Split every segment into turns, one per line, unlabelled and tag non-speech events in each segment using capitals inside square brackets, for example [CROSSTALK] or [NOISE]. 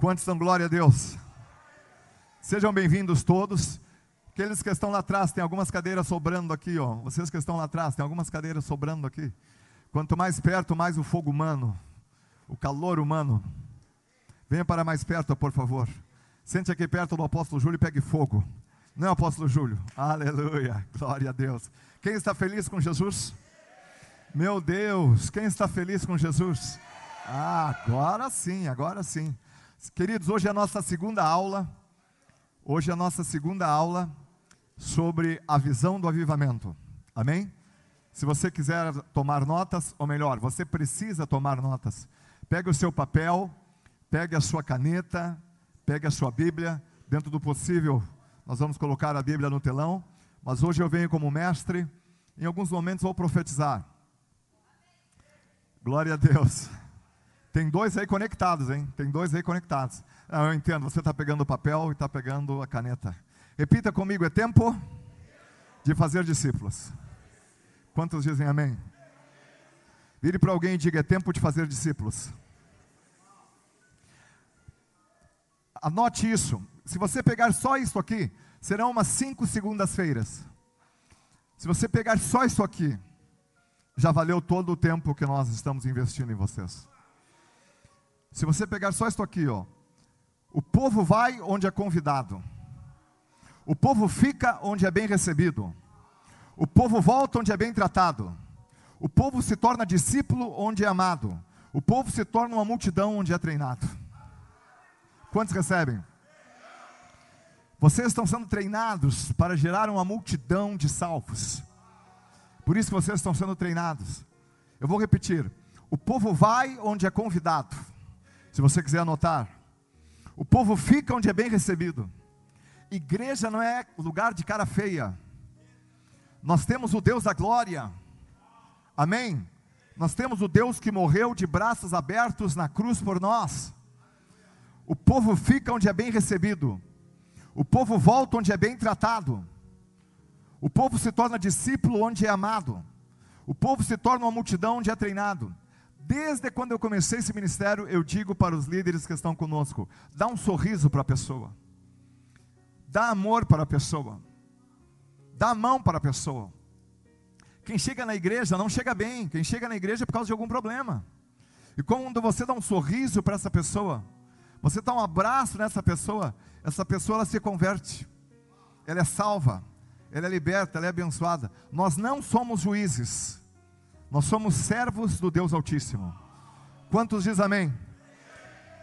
Quantos dão glória a Deus? Sejam bem-vindos todos. Aqueles que estão lá atrás, tem algumas cadeiras sobrando aqui, ó. Vocês que estão lá atrás, tem algumas cadeiras sobrando aqui. Quanto mais perto, mais o fogo humano, o calor humano. Venha para mais perto, por favor. Sente aqui perto do apóstolo Júlio e pegue fogo. Não é apóstolo Júlio? Aleluia, glória a Deus. Quem está feliz com Jesus? Meu Deus, quem está feliz com Jesus? Ah, agora sim, agora sim. Queridos, hoje é a nossa segunda aula. Hoje é a nossa segunda aula sobre a visão do avivamento. Amém? Se você quiser tomar notas, ou melhor, você precisa tomar notas. Pegue o seu papel, pegue a sua caneta, pegue a sua Bíblia. Dentro do possível, nós vamos colocar a Bíblia no telão. Mas hoje eu venho como mestre. Em alguns momentos vou profetizar. Glória a Deus. Tem dois aí conectados, hein? Tem dois aí conectados. Ah, eu entendo, você está pegando o papel e está pegando a caneta. Repita comigo: é tempo de fazer discípulos. Quantos dizem amém? Vire para alguém e diga: é tempo de fazer discípulos. Anote isso. Se você pegar só isso aqui, serão umas cinco segundas-feiras. Se você pegar só isso aqui, já valeu todo o tempo que nós estamos investindo em vocês. Se você pegar só isso aqui, ó, o povo vai onde é convidado, o povo fica onde é bem recebido, o povo volta onde é bem tratado, o povo se torna discípulo onde é amado, o povo se torna uma multidão onde é treinado. Quantos recebem? Vocês estão sendo treinados para gerar uma multidão de salvos. Por isso que vocês estão sendo treinados. Eu vou repetir: o povo vai onde é convidado. Se você quiser anotar, o povo fica onde é bem recebido. Igreja não é lugar de cara feia. Nós temos o Deus da glória. Amém? Nós temos o Deus que morreu de braços abertos na cruz por nós. O povo fica onde é bem recebido. O povo volta onde é bem tratado. O povo se torna discípulo onde é amado. O povo se torna uma multidão onde é treinado. Desde quando eu comecei esse ministério, eu digo para os líderes que estão conosco: dá um sorriso para a pessoa, dá amor para a pessoa, dá a mão para a pessoa. Quem chega na igreja não chega bem, quem chega na igreja é por causa de algum problema. E quando você dá um sorriso para essa pessoa, você dá um abraço nessa pessoa, essa pessoa ela se converte, ela é salva ela é liberta, ela é abençoada. Nós não somos juízes, nós somos servos do Deus Altíssimo. Quantos diz amém?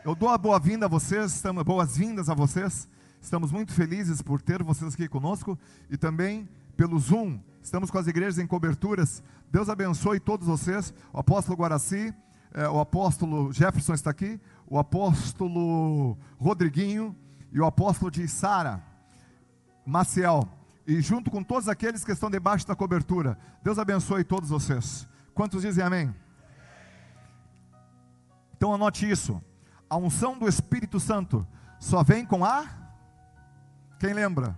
Eu dou a boa-vinda a vocês, boas-vindas a vocês. Estamos muito felizes por ter vocês aqui conosco e também pelo Zoom. Estamos com as igrejas em coberturas. Deus abençoe todos vocês. O apóstolo Guaraci, eh, o apóstolo Jefferson está aqui, o apóstolo Rodriguinho e o apóstolo de Sara, Maciel e junto com todos aqueles que estão debaixo da cobertura. Deus abençoe todos vocês. Quantos dizem amém? Então anote isso. A unção do Espírito Santo só vem com a Quem lembra?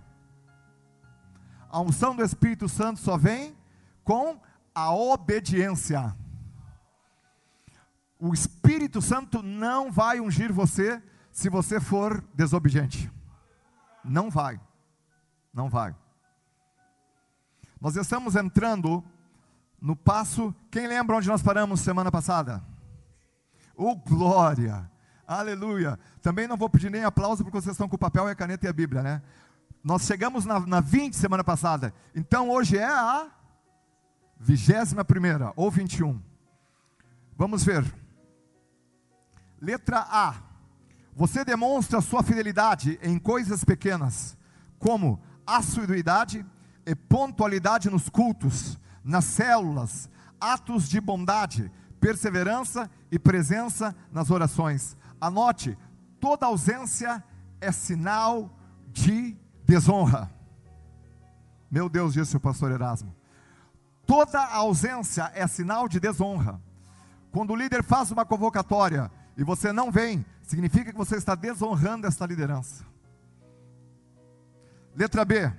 A unção do Espírito Santo só vem com a obediência. O Espírito Santo não vai ungir você se você for desobediente. Não vai. Não vai. Nós estamos entrando no passo. Quem lembra onde nós paramos semana passada? Oh, glória! Aleluia! Também não vou pedir nem aplauso porque vocês estão com o papel e a caneta e a Bíblia, né? Nós chegamos na, na 20 semana passada. Então hoje é a vigésima primeira ou 21. Vamos ver. Letra A. Você demonstra sua fidelidade em coisas pequenas, como assiduidade, e pontualidade nos cultos, nas células, atos de bondade, perseverança e presença nas orações. Anote, toda ausência é sinal de desonra. Meu Deus, disse o pastor Erasmo. Toda ausência é sinal de desonra. Quando o líder faz uma convocatória e você não vem, significa que você está desonrando esta liderança. Letra B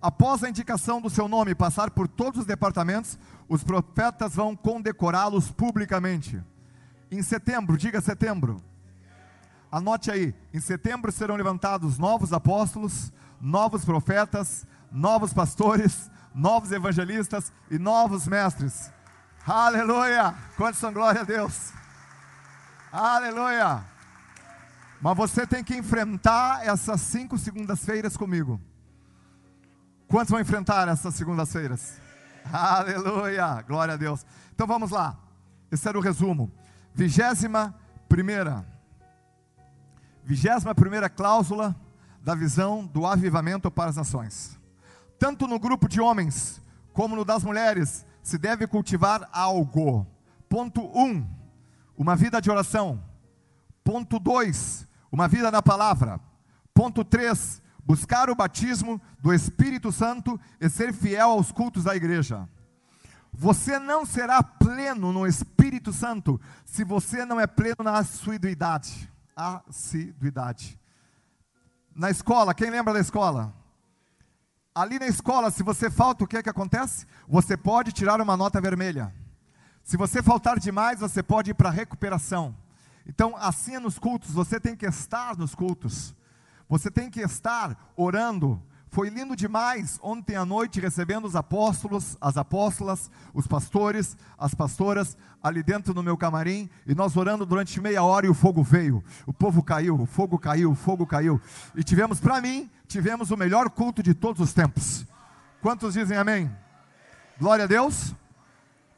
Após a indicação do seu nome passar por todos os departamentos, os profetas vão condecorá-los publicamente. Em setembro, diga setembro, Anote aí: em setembro serão levantados novos apóstolos, novos profetas, novos pastores, novos evangelistas e novos mestres. Aleluia! Quantos são glória a Deus? Aleluia! Mas você tem que enfrentar essas cinco segundas-feiras comigo. Quantos vão enfrentar essas segundas-feiras? Aleluia! Glória a Deus. Então vamos lá. Esse era o resumo. Vigésima primeira. Vigésima primeira cláusula da visão do avivamento para as nações. Tanto no grupo de homens como no das mulheres se deve cultivar algo. Ponto 1. Um, uma vida de oração. Ponto 2 uma vida na palavra. Ponto 3, buscar o batismo do Espírito Santo e ser fiel aos cultos da igreja. Você não será pleno no Espírito Santo se você não é pleno na assiduidade. Assiduidade. Na escola, quem lembra da escola? Ali na escola, se você falta, o que é que acontece? Você pode tirar uma nota vermelha. Se você faltar demais, você pode ir para recuperação. Então, assim é nos cultos, você tem que estar nos cultos, você tem que estar orando. Foi lindo demais ontem à noite recebendo os apóstolos, as apóstolas, os pastores, as pastoras ali dentro no meu camarim e nós orando durante meia hora e o fogo veio. O povo caiu, o fogo caiu, o fogo caiu. E tivemos, para mim, tivemos o melhor culto de todos os tempos. Quantos dizem amém? Glória a Deus.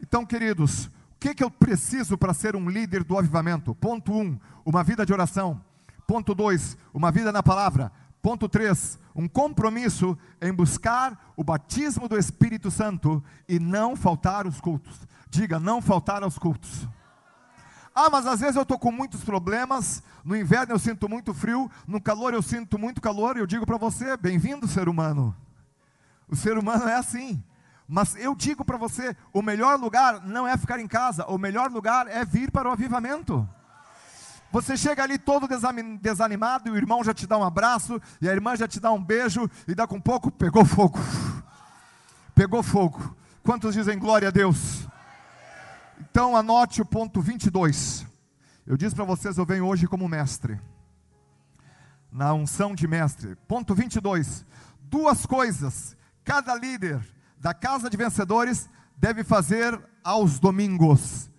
Então, queridos, que, que eu preciso para ser um líder do avivamento? Ponto 1, um, uma vida de oração. Ponto 2, uma vida na palavra. Ponto 3, um compromisso em buscar o batismo do Espírito Santo e não faltar os cultos. Diga, não faltar aos cultos. Ah, mas às vezes eu estou com muitos problemas. No inverno eu sinto muito frio, no calor eu sinto muito calor. E eu digo para você: bem-vindo, ser humano. O ser humano é assim. Mas eu digo para você: o melhor lugar não é ficar em casa, o melhor lugar é vir para o avivamento. Você chega ali todo desanimado e o irmão já te dá um abraço, e a irmã já te dá um beijo, e dá com pouco, pegou fogo. Pegou fogo. Quantos dizem glória a Deus? Então anote o ponto 22. Eu disse para vocês, eu venho hoje como mestre. Na unção de mestre. Ponto 22. Duas coisas cada líder da casa de vencedores deve fazer aos domingos.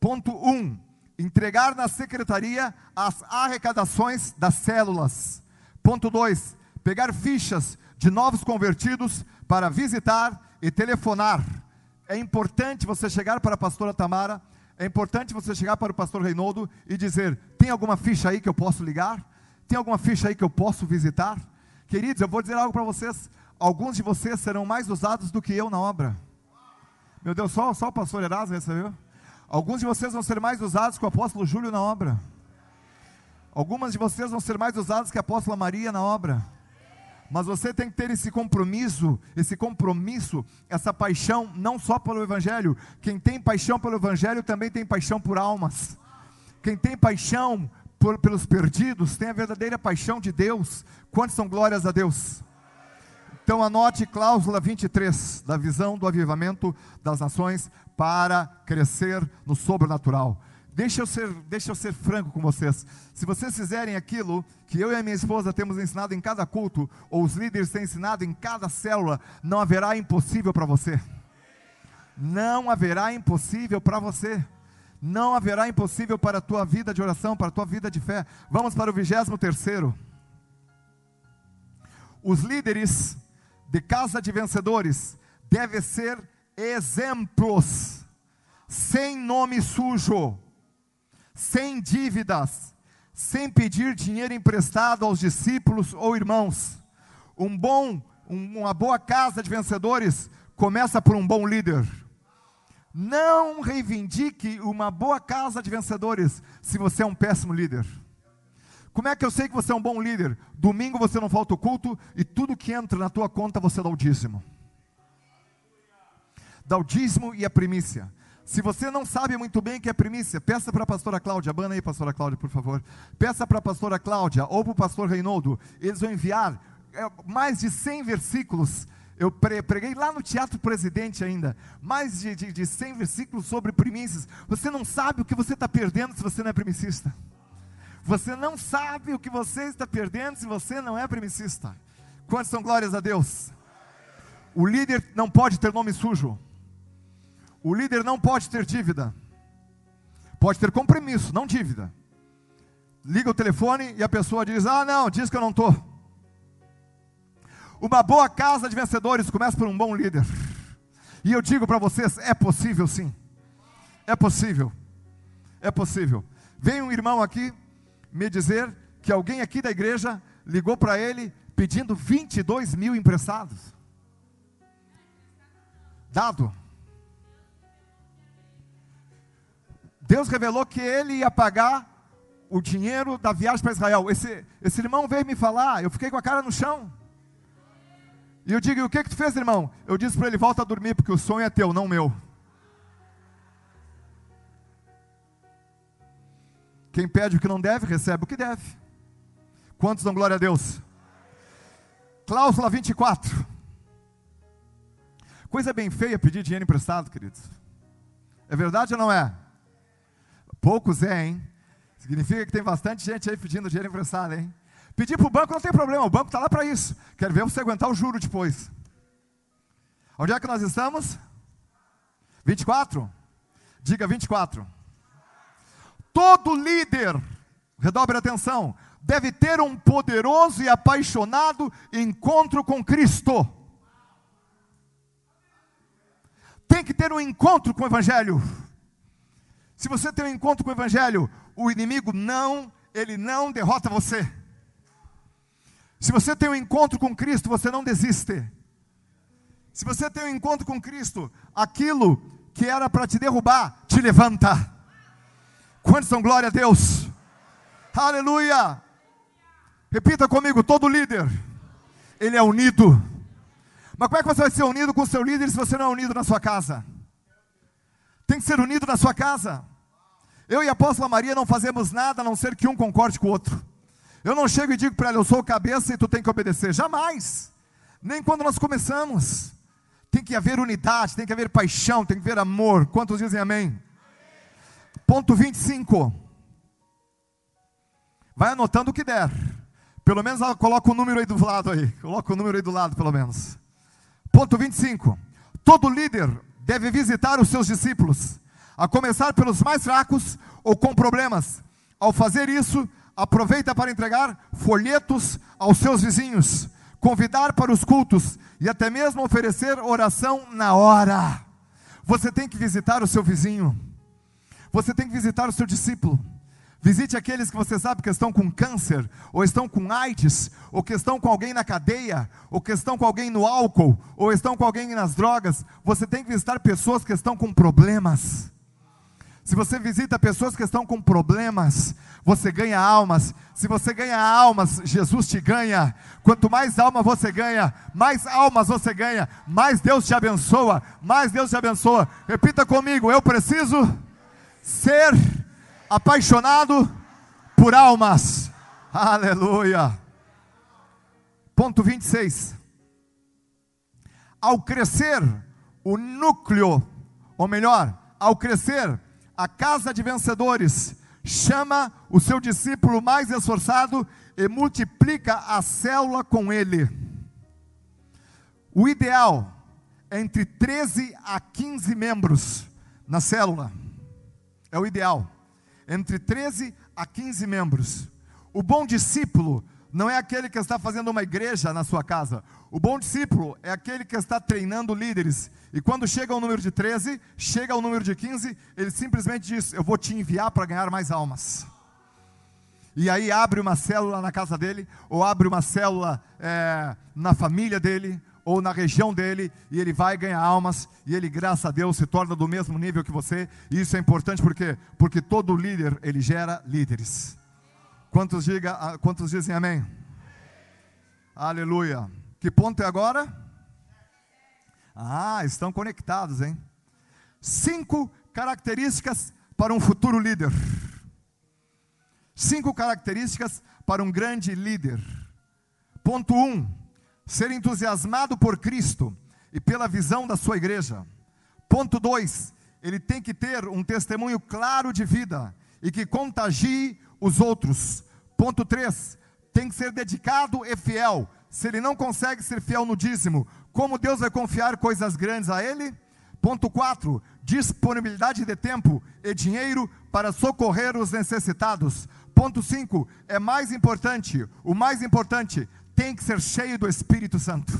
Ponto 1. Um, entregar na secretaria as arrecadações das células. Ponto 2. Pegar fichas de novos convertidos para visitar e telefonar. É importante você chegar para a pastora Tamara, é importante você chegar para o pastor Reinaldo e dizer: tem alguma ficha aí que eu posso ligar? Tem alguma ficha aí que eu posso visitar? Queridos, eu vou dizer algo para vocês alguns de vocês serão mais usados do que eu na obra. Meu Deus, só, só o pastor Erasmo recebeu? Alguns de vocês vão ser mais usados que o apóstolo Júlio na obra. Algumas de vocês vão ser mais usados que a apóstola Maria na obra. Mas você tem que ter esse compromisso, esse compromisso, essa paixão, não só pelo Evangelho. Quem tem paixão pelo Evangelho também tem paixão por almas. Quem tem paixão por, pelos perdidos tem a verdadeira paixão de Deus. Quantos são glórias a Deus? Então anote cláusula 23 da visão do avivamento das nações para crescer no sobrenatural. Deixa eu ser, deixa eu ser franco com vocês. Se vocês fizerem aquilo que eu e a minha esposa temos ensinado em cada culto, ou os líderes têm ensinado em cada célula, não haverá impossível para você. Não haverá impossível para você. Não haverá impossível para a tua vida de oração, para a tua vida de fé. Vamos para o vigésimo terceiro. Os líderes de casa de vencedores deve ser exemplos, sem nome sujo, sem dívidas, sem pedir dinheiro emprestado aos discípulos ou irmãos. Um bom, uma boa casa de vencedores começa por um bom líder. Não reivindique uma boa casa de vencedores se você é um péssimo líder. Como é que eu sei que você é um bom líder? Domingo você não falta o culto e tudo que entra na tua conta você dá o dízimo. Dá o dízimo e a primícia. Se você não sabe muito bem o que é primícia, peça para a pastora Cláudia, abana aí, pastora Cláudia, por favor. Peça para a pastora Cláudia ou para o pastor Reinaldo, eles vão enviar é, mais de 100 versículos. Eu preguei lá no Teatro Presidente ainda, mais de, de, de 100 versículos sobre primícias. Você não sabe o que você está perdendo se você não é primicista. Você não sabe o que você está perdendo se você não é primicista. Quantas são glórias a Deus? O líder não pode ter nome sujo. O líder não pode ter dívida. Pode ter compromisso, não dívida. Liga o telefone e a pessoa diz: Ah, não, diz que eu não estou. Uma boa casa de vencedores começa por um bom líder. E eu digo para vocês: é possível sim. É possível. É possível. Vem um irmão aqui me dizer que alguém aqui da igreja ligou para ele pedindo 22 mil emprestados. Dado. Deus revelou que ele ia pagar o dinheiro da viagem para Israel. Esse, esse irmão veio me falar, eu fiquei com a cara no chão. E eu digo: o que que tu fez, irmão? Eu disse para ele: volta a dormir, porque o sonho é teu, não meu. Quem pede o que não deve, recebe o que deve. Quantos dão glória a Deus? Cláusula 24. Coisa bem feia pedir dinheiro emprestado, queridos. É verdade ou não é? Poucos é, hein? Significa que tem bastante gente aí pedindo dinheiro emprestado, hein? Pedir para o banco não tem problema, o banco está lá para isso. Quero ver você aguentar o juro depois. Onde é que nós estamos? 24? Diga 24. Todo líder, redobre a atenção, deve ter um poderoso e apaixonado encontro com Cristo. Tem que ter um encontro com o Evangelho. Se você tem um encontro com o Evangelho, o inimigo não, ele não derrota você. Se você tem um encontro com Cristo, você não desiste. Se você tem um encontro com Cristo, aquilo que era para te derrubar, te levanta. Quantos são glória a Deus? Aleluia! Repita comigo: todo líder, ele é unido. Mas como é que você vai ser unido com o seu líder se você não é unido na sua casa? Tem que ser unido na sua casa. Eu e a apóstola Maria não fazemos nada a não ser que um concorde com o outro. Eu não chego e digo para ela, eu sou o cabeça e tu tem que obedecer. Jamais. Nem quando nós começamos. Tem que haver unidade, tem que haver paixão, tem que haver amor. Quantos dizem amém? Ponto 25. Vai anotando o que der. Pelo menos coloca o número aí do lado aí. Coloca o número aí do lado, pelo menos. Ponto 25. Todo líder deve visitar os seus discípulos, a começar pelos mais fracos ou com problemas. Ao fazer isso, aproveita para entregar folhetos aos seus vizinhos, convidar para os cultos e até mesmo oferecer oração na hora. Você tem que visitar o seu vizinho. Você tem que visitar o seu discípulo. Visite aqueles que você sabe que estão com câncer, ou estão com AIDS, ou que estão com alguém na cadeia, ou que estão com alguém no álcool, ou estão com alguém nas drogas. Você tem que visitar pessoas que estão com problemas. Se você visita pessoas que estão com problemas, você ganha almas. Se você ganha almas, Jesus te ganha. Quanto mais alma você ganha, mais almas você ganha, mais Deus te abençoa, mais Deus te abençoa. Repita comigo: eu preciso ser apaixonado por almas. Aleluia. Ponto 26. Ao crescer o núcleo, ou melhor, ao crescer a casa de vencedores, chama o seu discípulo mais esforçado e multiplica a célula com ele. O ideal é entre 13 a 15 membros na célula. É o ideal. Entre 13 a 15 membros. O bom discípulo não é aquele que está fazendo uma igreja na sua casa. O bom discípulo é aquele que está treinando líderes. E quando chega ao número de 13, chega ao número de 15, ele simplesmente diz: Eu vou te enviar para ganhar mais almas. E aí abre uma célula na casa dele, ou abre uma célula é, na família dele, ou na região dele, e ele vai ganhar almas, e ele, graças a Deus, se torna do mesmo nível que você, e isso é importante porque porque todo líder, ele gera líderes. Quantos, diga, ah, quantos dizem amém? Aleluia. Que ponto é agora? Ah, estão conectados, hein? Cinco características para um futuro líder. Cinco características para um grande líder. Ponto um ser entusiasmado por Cristo e pela visão da sua igreja. Ponto 2, ele tem que ter um testemunho claro de vida e que contagie os outros. Ponto 3. Tem que ser dedicado e fiel. Se ele não consegue ser fiel no dízimo, como Deus vai confiar coisas grandes a ele? Ponto 4. Disponibilidade de tempo e dinheiro para socorrer os necessitados. Ponto 5. É mais importante, o mais importante, tem que ser cheio do Espírito Santo.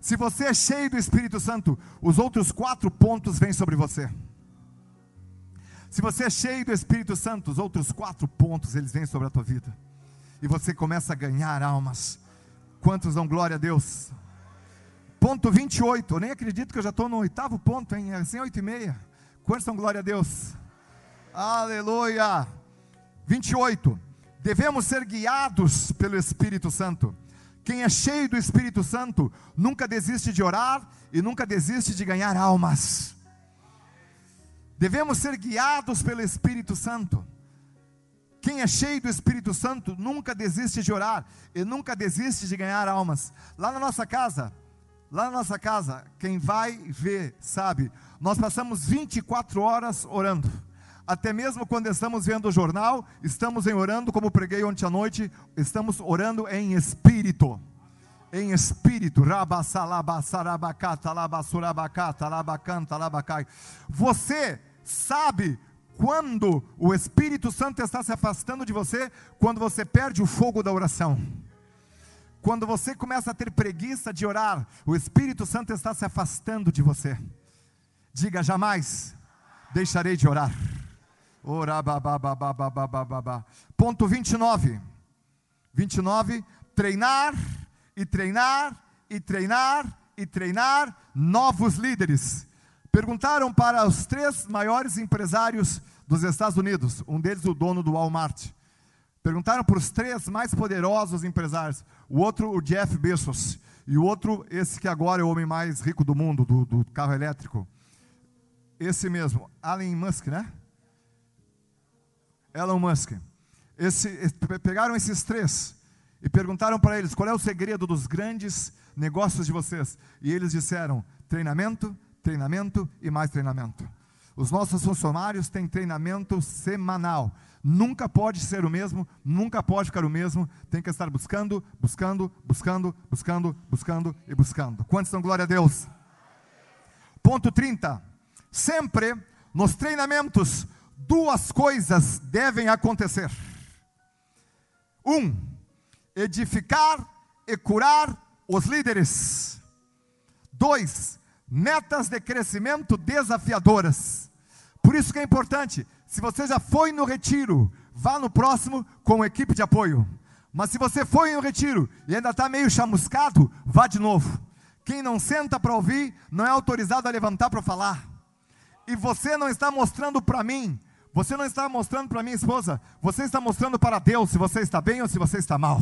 Se você é cheio do Espírito Santo, os outros quatro pontos vêm sobre você. Se você é cheio do Espírito Santo, os outros quatro pontos eles vêm sobre a tua vida. E você começa a ganhar almas. Quantos dão glória a Deus? Ponto 28. Eu nem acredito que eu já estou no oitavo ponto, hein? É assim, oito e meia. Quantos dão glória a Deus? Aleluia. 28. Devemos ser guiados pelo Espírito Santo. Quem é cheio do Espírito Santo nunca desiste de orar e nunca desiste de ganhar almas. Devemos ser guiados pelo Espírito Santo. Quem é cheio do Espírito Santo nunca desiste de orar e nunca desiste de ganhar almas. Lá na nossa casa, lá na nossa casa, quem vai ver, sabe, nós passamos 24 horas orando. Até mesmo quando estamos vendo o jornal, estamos em orando, como preguei ontem à noite, estamos orando em espírito. Em espírito, você sabe quando o Espírito Santo está se afastando de você, quando você perde o fogo da oração. Quando você começa a ter preguiça de orar, o Espírito Santo está se afastando de você. Diga jamais deixarei de orar. Ponto 29. 29. Treinar e treinar e treinar e treinar novos líderes. Perguntaram para os três maiores empresários dos Estados Unidos, um deles o dono do Walmart. Perguntaram para os três mais poderosos empresários, o outro o Jeff Bezos, e o outro esse que agora é o homem mais rico do mundo, do, do carro elétrico. Esse mesmo, Elon Musk, né? Elon Musk. Esse, pegaram esses três e perguntaram para eles qual é o segredo dos grandes negócios de vocês. E eles disseram: treinamento, treinamento e mais treinamento. Os nossos funcionários têm treinamento semanal. Nunca pode ser o mesmo, nunca pode ficar o mesmo. Tem que estar buscando, buscando, buscando, buscando, buscando e buscando. Quantos dão glória a Deus? Ponto 30. Sempre nos treinamentos, duas coisas devem acontecer. Um, edificar e curar os líderes. Dois, metas de crescimento desafiadoras. Por isso que é importante, se você já foi no retiro, vá no próximo com equipe de apoio. Mas se você foi no retiro e ainda está meio chamuscado, vá de novo. Quem não senta para ouvir, não é autorizado a levantar para falar. E você não está mostrando para mim, você não está mostrando para minha esposa, você está mostrando para Deus se você está bem ou se você está mal.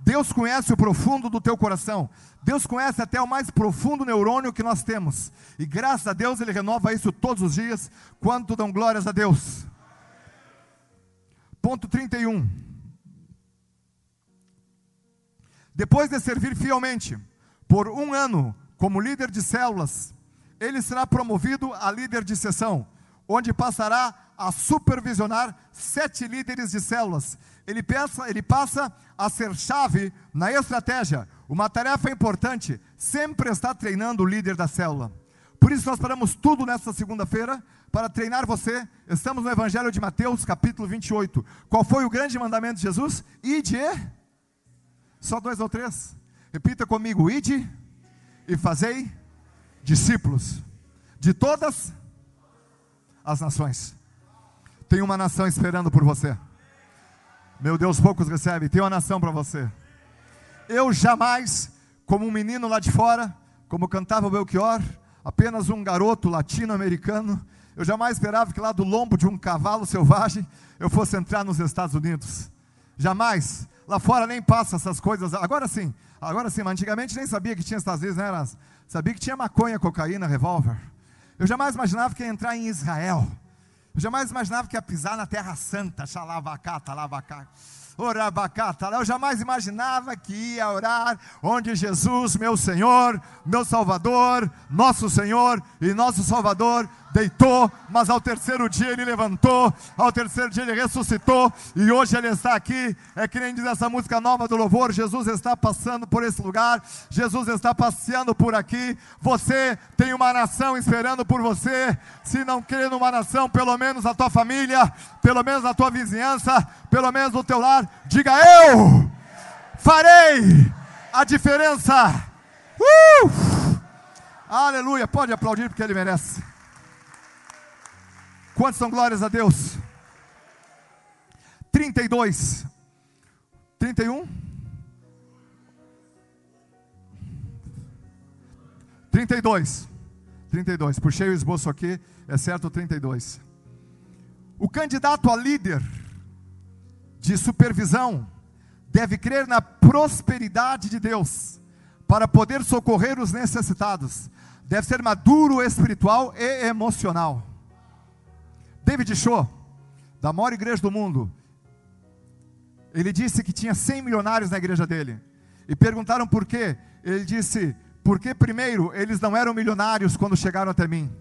Deus conhece o profundo do teu coração. Deus conhece até o mais profundo neurônio que nós temos. E graças a Deus Ele renova isso todos os dias, quando dão glórias a Deus. Ponto 31. Depois de servir fielmente por um ano como líder de células, ele será promovido a líder de sessão, onde passará a supervisionar sete líderes de células ele, pensa, ele passa a ser chave na estratégia. Uma tarefa importante, sempre está treinando o líder da célula. Por isso nós paramos tudo nesta segunda-feira para treinar você. Estamos no Evangelho de Mateus, capítulo 28. Qual foi o grande mandamento de Jesus? Ide. Só dois ou três. Repita comigo: ide e fazei discípulos de todas as nações. Tem uma nação esperando por você. Meu Deus, poucos recebem. Tem uma nação para você. Eu jamais, como um menino lá de fora, como cantava o Belchior, apenas um garoto latino-americano, eu jamais esperava que lá do lombo de um cavalo selvagem eu fosse entrar nos Estados Unidos. Jamais. Lá fora nem passa essas coisas. Agora sim, agora sim, mas antigamente nem sabia que tinha Estados Unidos, né? Sabia que tinha maconha, cocaína, revólver. Eu jamais imaginava que ia entrar em Israel. Eu jamais imaginava que ia pisar na Terra Santa, xalavacata, lavacá, orabacata. Eu jamais imaginava que ia orar onde Jesus, meu Senhor, meu Salvador, nosso Senhor e nosso Salvador, deitou, mas ao terceiro dia ele levantou, ao terceiro dia ele ressuscitou, e hoje ele está aqui. É que nem diz essa música nova do louvor: Jesus está passando por esse lugar, Jesus está passeando por aqui. Você tem uma nação esperando por você. Se não crê numa nação, pelo menos a tua família, pelo menos a tua vizinhança, pelo menos o teu lar, diga eu farei a diferença. Uh! Aleluia, pode aplaudir porque ele merece. Quantos são glórias a Deus? 32. 31? 32. 32. Puxei o esboço aqui, é certo 32. O candidato a líder de supervisão deve crer na prosperidade de Deus para poder socorrer os necessitados. Deve ser maduro espiritual e emocional. David Shaw, da maior igreja do mundo, ele disse que tinha 100 milionários na igreja dele. E perguntaram por quê. Ele disse: porque primeiro eles não eram milionários quando chegaram até mim.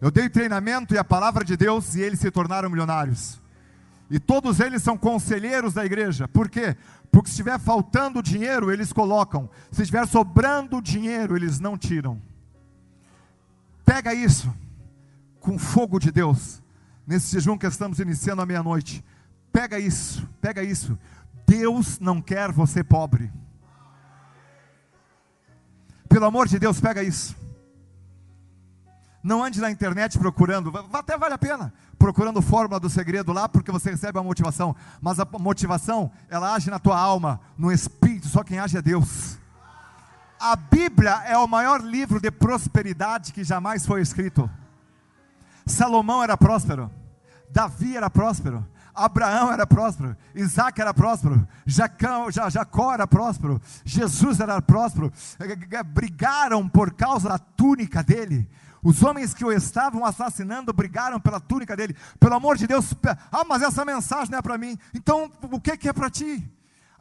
Eu dei treinamento e a palavra de Deus e eles se tornaram milionários. E todos eles são conselheiros da igreja. Por quê? Porque se estiver faltando dinheiro, eles colocam. Se estiver sobrando dinheiro, eles não tiram. Pega isso com fogo de Deus nesse jejum que estamos iniciando à meia-noite. Pega isso, pega isso. Deus não quer você pobre. Pelo amor de Deus, pega isso. Não ande na internet procurando, até vale a pena, procurando fórmula do segredo lá, porque você recebe a motivação. Mas a motivação, ela age na tua alma, no espírito, só quem age é Deus. A Bíblia é o maior livro de prosperidade que jamais foi escrito. Salomão era próspero, Davi era próspero, Abraão era próspero, Isaac era próspero, Jacão, Jacó era próspero, Jesus era próspero, brigaram por causa da túnica dele. Os homens que o estavam assassinando brigaram pela túnica dele. Pelo amor de Deus, ah, mas essa mensagem não é para mim. Então, o que, que é para ti?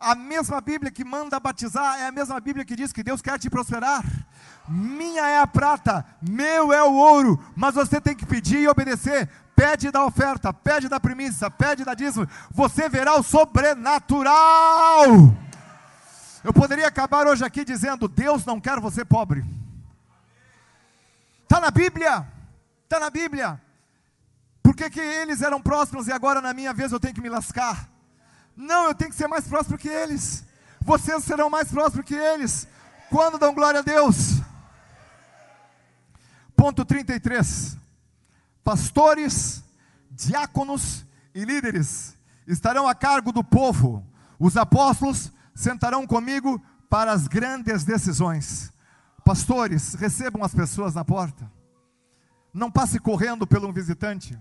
A mesma Bíblia que manda batizar é a mesma Bíblia que diz que Deus quer te prosperar. Minha é a prata, meu é o ouro, mas você tem que pedir e obedecer. Pede da oferta, pede da primícia, pede da dízimo. Você verá o sobrenatural. Eu poderia acabar hoje aqui dizendo: Deus não quer você pobre. Está na Bíblia, está na Bíblia. Por que, que eles eram prósperos e agora na minha vez eu tenho que me lascar? Não, eu tenho que ser mais próspero que eles. Vocês serão mais prósperos que eles. Quando dão glória a Deus? Ponto 33. Pastores, diáconos e líderes estarão a cargo do povo. Os apóstolos sentarão comigo para as grandes decisões. Pastores, recebam as pessoas na porta. Não passe correndo pelo um visitante.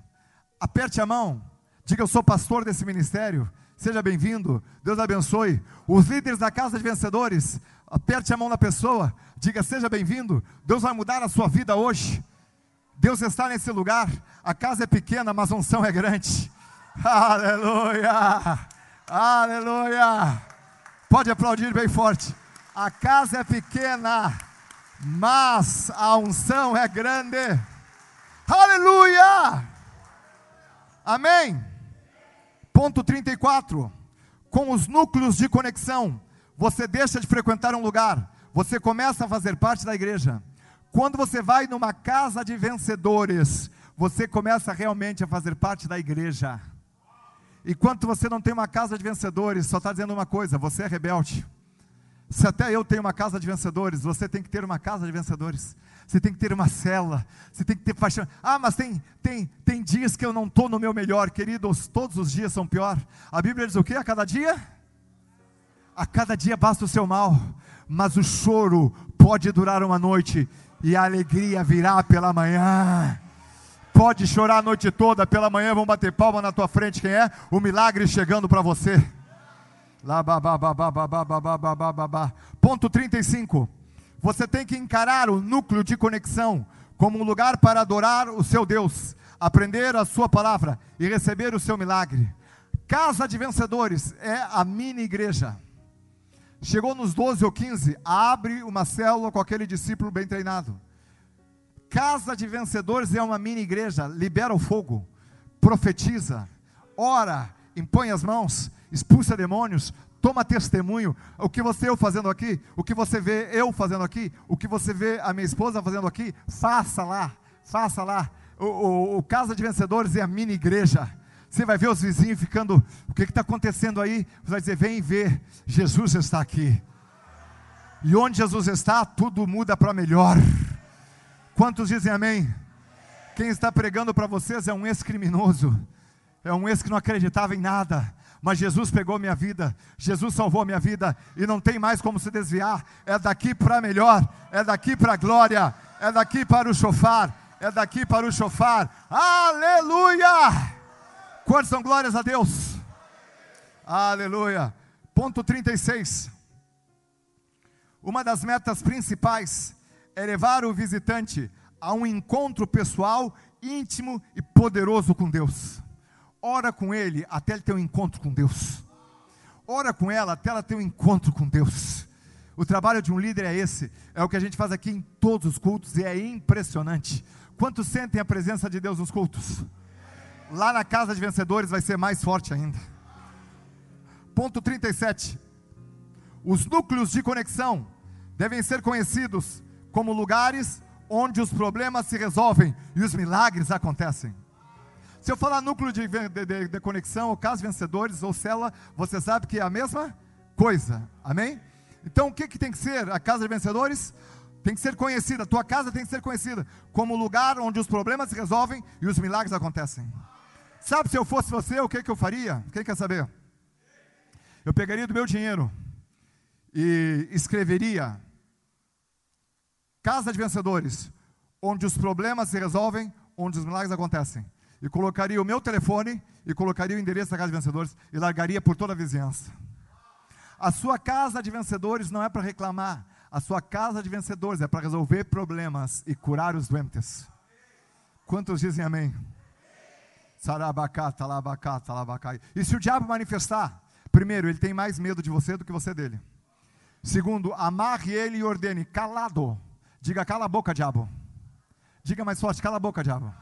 Aperte a mão. Diga: Eu sou pastor desse ministério. Seja bem-vindo. Deus abençoe. Os líderes da casa de vencedores, aperte a mão da pessoa. Diga: Seja bem-vindo. Deus vai mudar a sua vida hoje. Deus está nesse lugar. A casa é pequena, mas a unção é grande. [LAUGHS] Aleluia! Aleluia! Pode aplaudir bem forte. A casa é pequena, mas a unção é grande. Aleluia! Amém. Ponto 34. Com os núcleos de conexão, você deixa de frequentar um lugar, você começa a fazer parte da igreja. Quando você vai numa casa de vencedores, você começa realmente a fazer parte da igreja. Enquanto você não tem uma casa de vencedores, só está dizendo uma coisa: você é rebelde. Se até eu tenho uma casa de vencedores, você tem que ter uma casa de vencedores. Você tem que ter uma cela. Você tem que ter paixão. Ah, mas tem, tem, tem dias que eu não estou no meu melhor, queridos. Todos os dias são pior. A Bíblia diz o que? A cada dia? A cada dia basta o seu mal. Mas o choro pode durar uma noite e a alegria virá pela manhã. Pode chorar a noite toda, pela manhã vão bater palma na tua frente. Quem é? O milagre chegando para você. Lá, Ponto 35. Você tem que encarar o núcleo de conexão como um lugar para adorar o seu Deus, aprender a sua palavra e receber o seu milagre. Casa de vencedores é a mini igreja. Chegou nos 12 ou 15, abre uma célula com aquele discípulo bem treinado. Casa de vencedores é uma mini igreja. Libera o fogo, profetiza, ora, impõe as mãos, expulsa demônios, toma testemunho. O que você eu fazendo aqui, o que você vê eu fazendo aqui, o que você vê a minha esposa fazendo aqui, faça lá, faça lá. O, o, o Casa de Vencedores é a mini igreja. Você vai ver os vizinhos ficando, o que está acontecendo aí? Você vai dizer, vem ver, Jesus está aqui. E onde Jesus está, tudo muda para melhor. Quantos dizem amém? Quem está pregando para vocês é um ex-criminoso, é um ex que não acreditava em nada, mas Jesus pegou minha vida, Jesus salvou minha vida e não tem mais como se desviar. É daqui para melhor, é daqui para glória, é daqui para o chofar, é daqui para o chofar. Aleluia! Quantos são glórias a Deus? Aleluia. Ponto 36. Uma das metas principais é levar o visitante a um encontro pessoal, íntimo e poderoso com Deus. Ora com ele até ele ter um encontro com Deus. Ora com ela até ela ter um encontro com Deus. O trabalho de um líder é esse, é o que a gente faz aqui em todos os cultos e é impressionante. Quantos sentem a presença de Deus nos cultos? Lá na casa de vencedores vai ser mais forte ainda. Ponto 37. Os núcleos de conexão devem ser conhecidos como lugares onde os problemas se resolvem e os milagres acontecem. Se eu falar núcleo de, de, de, conexão, ou casos vencedores, ou célula, você sabe que é a mesma coisa. Amém? Então o que, que tem que ser a casa de vencedores? Tem que ser conhecida, a tua casa tem que ser conhecida como lugar onde os problemas se resolvem e os milagres acontecem. Sabe se eu fosse você, o que, que eu faria? Quem quer saber? Eu pegaria do meu dinheiro e escreveria Casa de vencedores, onde os problemas se resolvem, onde os milagres acontecem. E colocaria o meu telefone e colocaria o endereço da casa de vencedores e largaria por toda a vizinhança. A sua casa de vencedores não é para reclamar, a sua casa de vencedores é para resolver problemas e curar os doentes. Quantos dizem amém? E se o diabo manifestar, primeiro, ele tem mais medo de você do que você dele. Segundo, amarre ele e ordene, calado. Diga, cala a boca, diabo. Diga mais forte, cala a boca, diabo.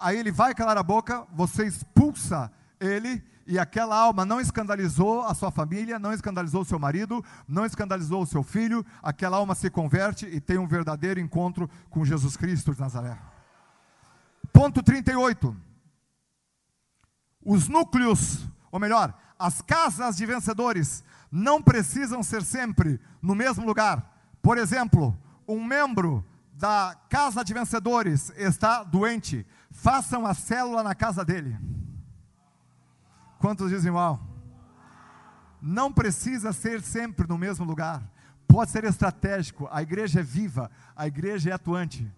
Aí ele vai calar a boca, você expulsa ele, e aquela alma não escandalizou a sua família, não escandalizou o seu marido, não escandalizou o seu filho, aquela alma se converte e tem um verdadeiro encontro com Jesus Cristo de Nazaré. Ponto 38. Os núcleos, ou melhor, as casas de vencedores não precisam ser sempre no mesmo lugar. Por exemplo, um membro da casa de vencedores está doente, façam a célula na casa dele. Quantos dizem mal? Não precisa ser sempre no mesmo lugar, pode ser estratégico. A igreja é viva, a igreja é atuante.